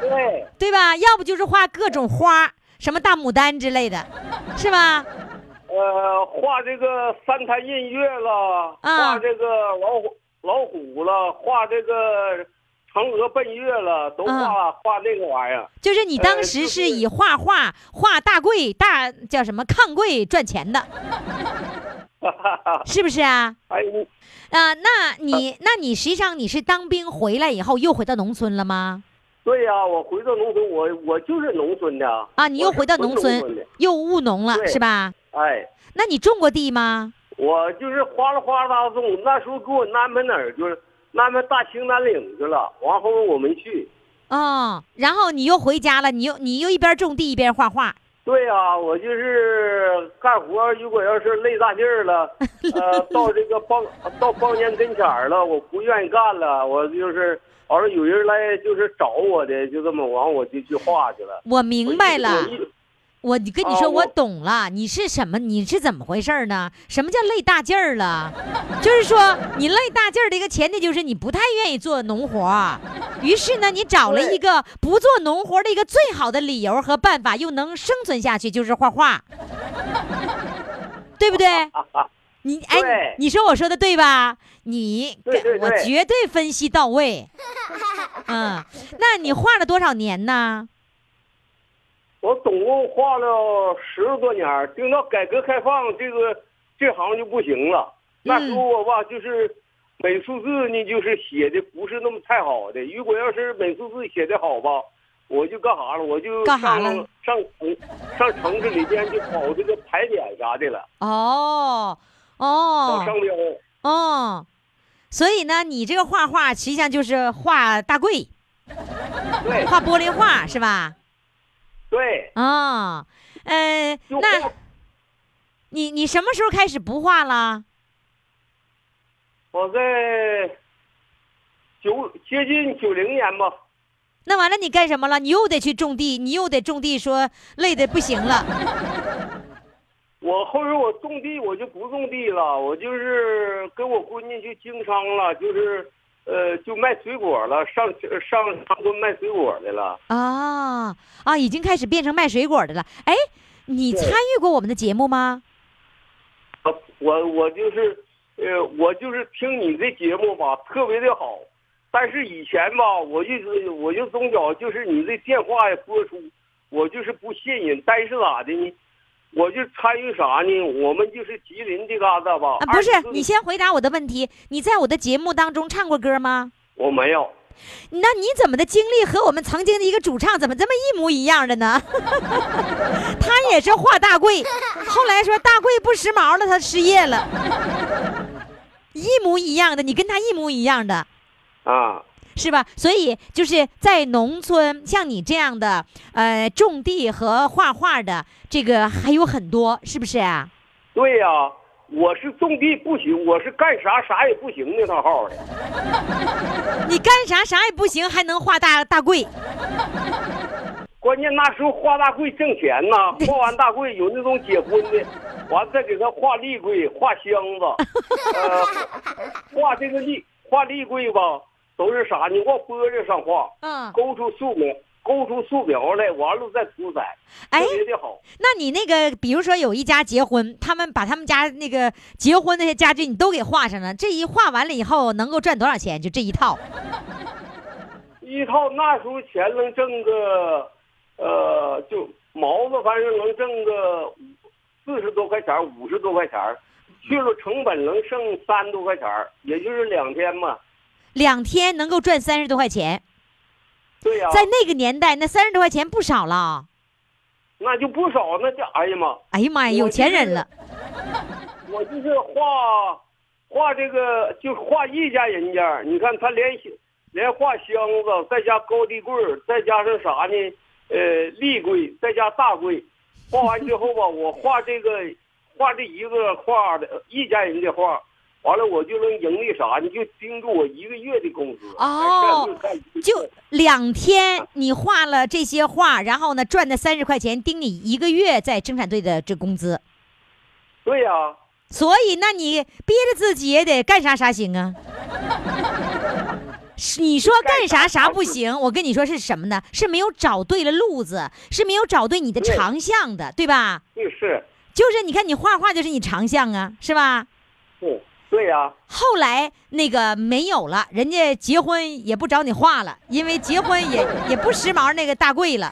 [SPEAKER 10] 对。
[SPEAKER 1] 对吧？要不就是画各种花，什么大牡丹之类的，是吧？
[SPEAKER 10] 呃，画这个三潭印月了，
[SPEAKER 1] 啊。
[SPEAKER 10] 画这个老虎老虎了，画这个嫦娥奔月了，都画、
[SPEAKER 1] 啊
[SPEAKER 10] 画那个玩意儿。
[SPEAKER 1] 就是你当时
[SPEAKER 10] 是
[SPEAKER 1] 是以画画、画大柜、大叫什么炕柜赚钱的，*laughs* 是不是啊？
[SPEAKER 10] 哎，你
[SPEAKER 1] 啊、那你那你实际上你是当兵回来以后又回到农村了吗？
[SPEAKER 10] 对呀、我回到农村，我我就是农村的
[SPEAKER 1] 啊，你又回到农村，又务农了是吧？
[SPEAKER 10] 哎，
[SPEAKER 1] 那你种过地吗？
[SPEAKER 10] 我就是哗啦哗啦种，那时候给我安排哪儿去了？安排大兴南岭去了，完后我没去。
[SPEAKER 1] 哦，然后你又回家了，你又你又一边种地一边画画，
[SPEAKER 10] 对呀、我就是干活，如果要是累大劲儿了，*laughs* 呃，到这个帮到帮年跟前儿了，我不愿意干了，我就是完了有人来就是找我的，就这么完我就去画去了。
[SPEAKER 1] 我明白了。
[SPEAKER 10] 我
[SPEAKER 1] 跟你说，我懂了，你是什么？你是怎么回事儿呢？什么叫累大劲儿了？就是说，你累大劲儿的一个前提就是你不太愿意做农活儿，于是呢，你找了一个不做农活儿的一个最好的理由和办法，又能生存下去，就是画画，对不对？*laughs* 你哎，你说我说的对吧？你
[SPEAKER 10] 对对对
[SPEAKER 1] 我绝对分析到位。嗯，那你画了多少年呢？
[SPEAKER 10] 我总共画了十多年儿，等到改革开放，这个这行就不行了。那时候我吧，就是美术字呢，就是写的不是那么太好的。如果要是美术字写的好吧，我就干啥了？我就
[SPEAKER 1] 干啥
[SPEAKER 10] 上
[SPEAKER 1] 了
[SPEAKER 10] 上城上城市里边去跑这个牌匾啥的了，
[SPEAKER 1] 哦
[SPEAKER 10] 跑
[SPEAKER 1] 哦
[SPEAKER 10] 商标。
[SPEAKER 1] 哦，所以呢，你这个画画实际上就是画大柜，
[SPEAKER 10] 对
[SPEAKER 1] 画玻璃画是吧？
[SPEAKER 10] 对，
[SPEAKER 1] 啊、呃，那你你什么时候开始不画了？
[SPEAKER 10] 我在九接近九零年吧。
[SPEAKER 1] 那完了，你干什么了？你又得去种地，你又得种地，说累的不行了。*laughs*
[SPEAKER 10] 我后边我种地，我就不种地了，我就是跟我闺女去经商了，就是，呃，就卖水果了，上上长春卖水果的了。
[SPEAKER 1] 啊啊，已经开始变成卖水果的了。哎，你参与过我们的节目吗？
[SPEAKER 10] 我我我就是，呃，我就是听你这节目吧，特别的好，但是以前吧，我就是我就总觉就是你这电话呀播出，我就是不信任，但是咋的呢？我就参与啥呢？我们就是吉林这嘎达吧。
[SPEAKER 1] 啊，不是你先回答我的问题。你在我的节目当中唱过歌吗？
[SPEAKER 10] 我没有。
[SPEAKER 1] 那你怎么的经历和我们曾经的一个主唱怎么这么一模一样的呢？*laughs* 他也是画大贵，后来说大贵不时髦了，他失业了，一模一样的，你跟他一模一样的。
[SPEAKER 10] 啊，
[SPEAKER 1] 是吧？所以就是在农村，像你这样的，呃，种地和画画的，这个还有很多，是不是啊？
[SPEAKER 10] 对呀、我是种地不行，我是干啥啥也不行那套号的。*laughs*
[SPEAKER 1] 你干啥啥也不行，还能画大大柜，
[SPEAKER 10] 关键那时候画大柜挣钱呐，*laughs* 画完大柜有那种结婚的，完再给他画立柜、画箱子，呃，*laughs* 画这个立画立柜吧，都是啥呢？往玻璃上画，
[SPEAKER 1] 嗯，
[SPEAKER 10] 勾出素描，勾出素描来，完了再涂色，
[SPEAKER 1] 哎
[SPEAKER 10] 特别的好。
[SPEAKER 1] 那你那个，比如说有一家结婚，他们把他们家那个结婚那些家具你都给画上了，这一画完了以后能够赚多少钱？就这一套，*laughs*
[SPEAKER 10] 一套那时候钱能挣个，呃，就毛子反正能挣个四十多块钱，五十多块钱，去了成本能剩三多块钱，也就是两天嘛。
[SPEAKER 1] 两天能够赚三十多块钱，
[SPEAKER 10] 对呀、
[SPEAKER 1] 在那个年代，那三十多块钱不少了。
[SPEAKER 10] 那就不少，那叫哎呀妈！
[SPEAKER 1] 哎呀妈呀，有钱人了。
[SPEAKER 10] 我就是画画这个，就画一家人家。你看他连连画箱子，再加高低柜儿，再加上啥呢？呃，立柜，再加大柜。画完之后吧，我画这个画这一个画的一家人的画，完了我就能盈利啥？你就盯住我一个月的工资。
[SPEAKER 1] 哦就两天，你画了这些画，然后呢赚的三十块钱，盯你一个月在生产队的这工资。
[SPEAKER 10] 对呀、
[SPEAKER 1] 所以，那你憋着自己也得干啥啥行啊？*laughs* 是你说干啥啥不行？我跟你说是什么呢？是没有找对了路子，是没有找对你的长项的，对吧？
[SPEAKER 10] 就是
[SPEAKER 1] 就是你看你画画就是你长项啊，是吧？
[SPEAKER 10] 是，对呀、
[SPEAKER 1] 后来那个没有了，人家结婚也不找你画了，因为结婚也 *laughs* 也不时髦那个大贵了。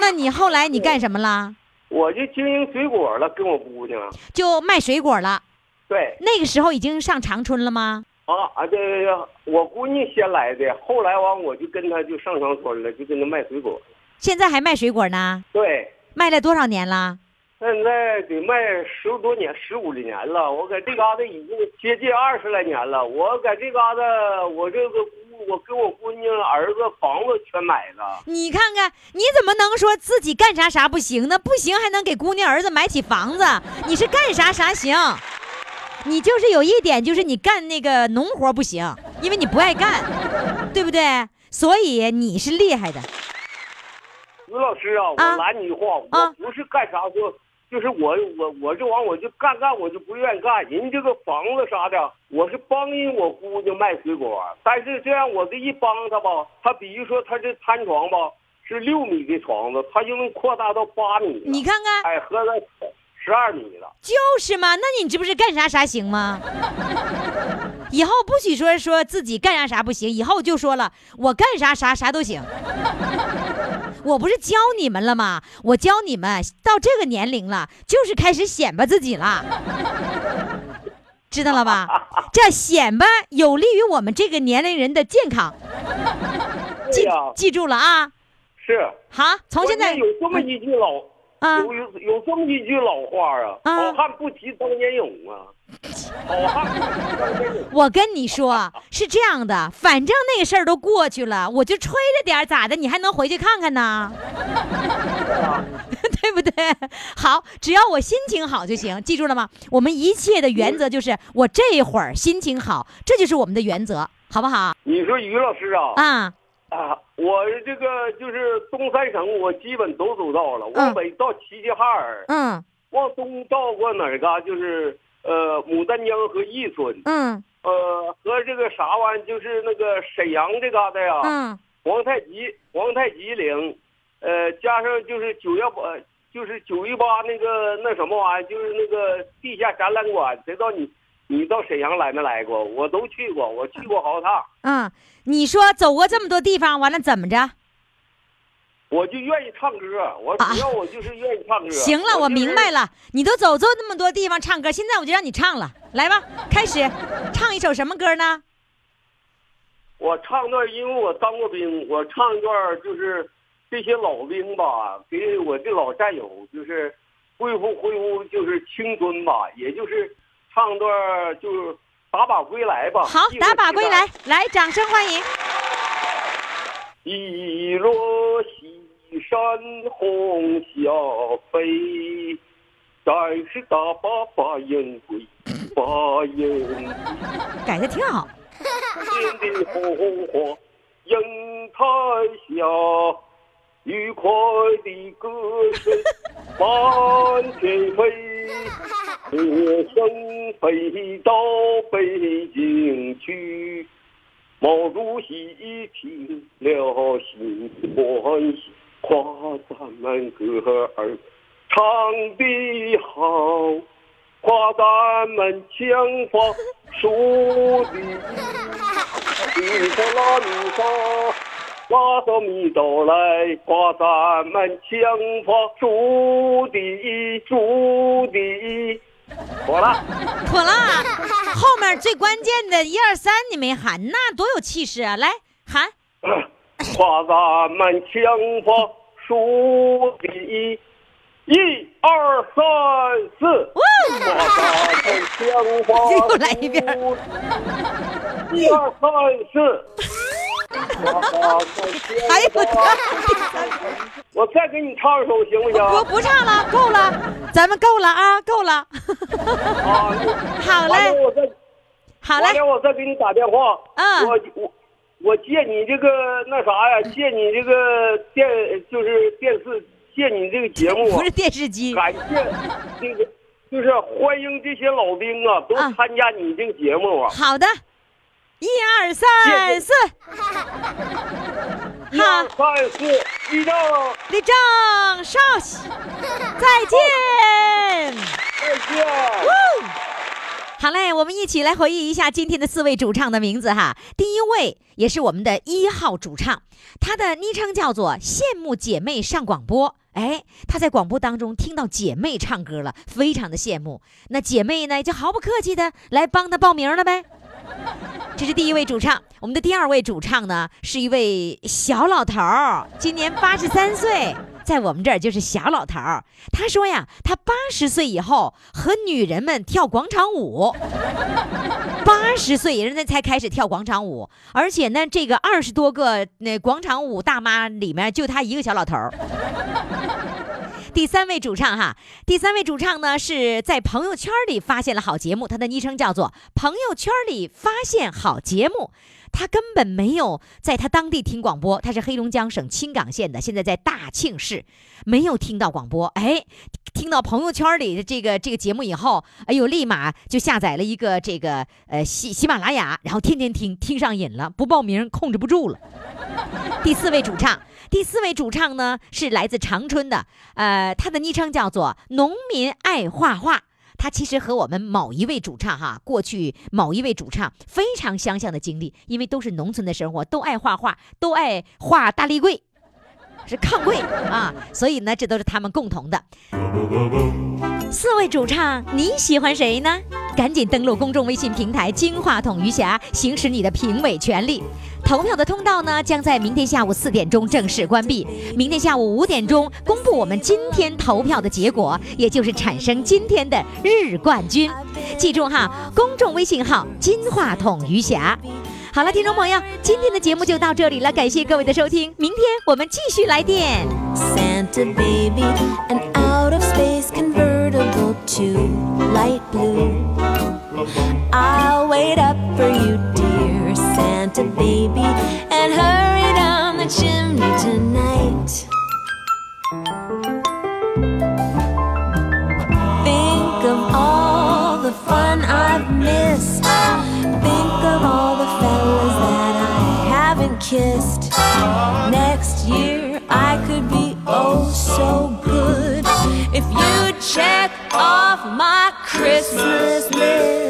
[SPEAKER 1] 那你后来你干什么了？
[SPEAKER 10] 我就经营水果了，跟我姑娘。
[SPEAKER 1] 就卖水果了。
[SPEAKER 10] 对
[SPEAKER 1] 那个时候已经上长春了吗？
[SPEAKER 10] 啊啊，对对对，我姑娘先来的，后来完我就跟她就上长春了，就跟她卖水果。
[SPEAKER 1] 现在还卖水果呢？
[SPEAKER 10] 对，
[SPEAKER 1] 卖了多少年了？
[SPEAKER 10] 现在得卖十多年，十五年了。我在这嘎达已经接近二十来年了。我在这嘎达，我这个姑，我跟我姑娘儿子房子全买了。
[SPEAKER 1] 你看看，你怎么能说自己干啥啥不行呢？不行还能给姑娘儿子买起房子？你是干啥啥行？你就是有一点，就是你干那个农活不行，因为你不爱干，对不对？所以你是厉害的。
[SPEAKER 10] 于老师啊，
[SPEAKER 1] 啊
[SPEAKER 10] 我拦你一话，
[SPEAKER 1] 啊
[SPEAKER 10] 我不是干啥说，就是我我我这玩意我就干干我就不愿意干。人这个房子啥的，我是帮人我姑娘卖水果，但是这样我这一帮她吧，她比如说她这摊床吧是六米的床子，她就能扩大到八米。
[SPEAKER 1] 你看看，
[SPEAKER 10] 哎，合着十二米了。
[SPEAKER 1] 就是嘛，那你这不是干啥啥行吗？以后不许说说自己干啥啥不行，以后就说了，我干啥啥啥都行。我不是教你们了吗？我教你们到这个年龄了，就是开始显摆自己了，知道了吧？这显摆有利于我们这个年龄人的健康，记、记住了啊！
[SPEAKER 10] 是。
[SPEAKER 1] 好，从现在
[SPEAKER 10] 有这么一句老，
[SPEAKER 1] 啊
[SPEAKER 10] 有有有这么一句老话啊，
[SPEAKER 1] 啊
[SPEAKER 10] 好汉不提当年勇啊，好汉不提当年勇。*laughs*
[SPEAKER 1] 我跟你说是这样的，反正那个事儿都过去了，我就吹着点儿咋的？你还能回去看看呢，*laughs* 对不对？好，只要我心情好就行，记住了吗？我们一切的原则就是我这会儿心情好，这就是我们的原则，好不好？
[SPEAKER 10] 你说于老师啊，
[SPEAKER 1] 啊，
[SPEAKER 10] 啊，我这个就是东三省，我基本都走到了。
[SPEAKER 1] 嗯
[SPEAKER 10] 往北到齐齐哈尔，
[SPEAKER 1] 嗯
[SPEAKER 10] 往东到过哪儿嘎？就是呃牡丹江和伊春，
[SPEAKER 1] 嗯
[SPEAKER 10] 呃和这个啥玩意儿，就是那个沈阳这嘎达呀，
[SPEAKER 1] 嗯，
[SPEAKER 10] 皇太极皇太极陵，呃加上就是九幺八，就是九一八那个那什么玩意儿，就是那个地下展览馆，谁知道你你到沈阳来没来过？我都去过，我去过好几趟。
[SPEAKER 1] 嗯，你说走过这么多地方，完了怎么着？
[SPEAKER 10] 我就愿意唱歌，我主要我就是愿意唱歌。
[SPEAKER 1] 啊行了，我明白。
[SPEAKER 10] 了，
[SPEAKER 1] 你都走走那么多地方唱歌，现在我就让你唱了，来吧，开始，唱一首什么歌呢？
[SPEAKER 10] 我唱段，因为我当过兵，我唱一段就是这些老兵吧，给我的老战友就是恢复恢复就是青春吧，也就是唱段就是打靶归来吧。
[SPEAKER 1] 好，打靶归来，来，掌声欢迎。
[SPEAKER 10] 一落西山红霞飞，战士打靶把人归，把人归。
[SPEAKER 1] 改的挺好。
[SPEAKER 10] 天的红花映台下，愉快的歌声满天飞，歌声飞到北京去。毛主席听了心欢喜，夸咱们歌儿唱得好，夸咱们枪法数的。你说啦，你说，把到米豆来，把咱们枪法数第一，数第一。妥了，
[SPEAKER 1] 妥了。后面最关键的一二三你没喊，那多有气势啊！来喊，
[SPEAKER 10] 把咱们枪法数第一，一二三四。把咱们枪法 *laughs*
[SPEAKER 1] 又来一遍
[SPEAKER 10] 数一二三四。
[SPEAKER 1] 还有
[SPEAKER 10] 枪法我再给你唱一首行不行？
[SPEAKER 1] 不不唱了，够了，咱们够了啊，够了。
[SPEAKER 10] 啊，*laughs*
[SPEAKER 1] 好嘞，
[SPEAKER 10] 我再
[SPEAKER 1] 好嘞，
[SPEAKER 10] 我再给你打电话。
[SPEAKER 1] 嗯
[SPEAKER 10] 我我我借你这个那啥呀，借你这个电就是电视，借你这个节目啊
[SPEAKER 1] 不是，电视机，
[SPEAKER 10] 感谢这个就是欢迎这些老兵啊，都
[SPEAKER 1] 啊
[SPEAKER 10] 参加你这个节目啊。
[SPEAKER 1] 好的，一二三四，
[SPEAKER 10] 一二三四，立正，
[SPEAKER 1] 立正，稍息，再见。
[SPEAKER 10] 再见。
[SPEAKER 1] 好嘞，我们一起来回忆一下今天的四位主唱的名字哈。第一位也是我们的一号主唱，他的昵称叫做“羡慕姐妹上广播”。哎，他在广播当中听到姐妹唱歌了，非常的羡慕。那姐妹呢，就毫不客气的来帮他报名了呗。*laughs* 这是第一位主唱，我们的第二位主唱呢，是一位小老头儿，今年八十三岁，在我们这儿就是小老头儿。他说呀，他八十岁以后和女人们跳广场舞，八十岁人家才开始跳广场舞，而且呢，这个二十多个那广场舞大妈里面，就他一个小老头儿。第三位主唱哈，第三位主唱呢是在朋友圈里发现了好节目，他的昵称叫做“朋友圈里发现好节目”。他根本没有在他当地听广播，他是黑龙江省青冈县的，现在在大庆市，没有听到广播。哎，听到朋友圈里的这个这个节目以后，哎呦，立马就下载了一个这个呃喜喜马拉雅，然后天天听，听上瘾了，不报名控制不住了。第四位主唱，第四位主唱呢是来自长春的，呃，他的昵称叫做“农民爱画画”。他其实和我们某一位主唱哈，过去某一位主唱非常相像的经历，因为都是农村的生活，都爱画画，都爱画大立柜，是炕柜啊，所以呢，这都是他们共同的。四位主唱，你喜欢谁呢？赶紧登录公众微信平台“金话筒余霞”，行使你的评委权利。投票的通道呢，将在明天下午四点钟正式关闭。明天下午五点钟公布我们今天投票的结果，也就是产生今天的日冠军。记住哈，公众微信号“金话筒余霞”。好了，听众朋友，今天的节目就到这里了，感谢各位的收听，明天我们继续来电。
[SPEAKER 5] Santa baby, an out of space convertible to light blue. I'll wait up for you, dear Santa baby, and hurry down the chimney tonight. Check off my Christmas list.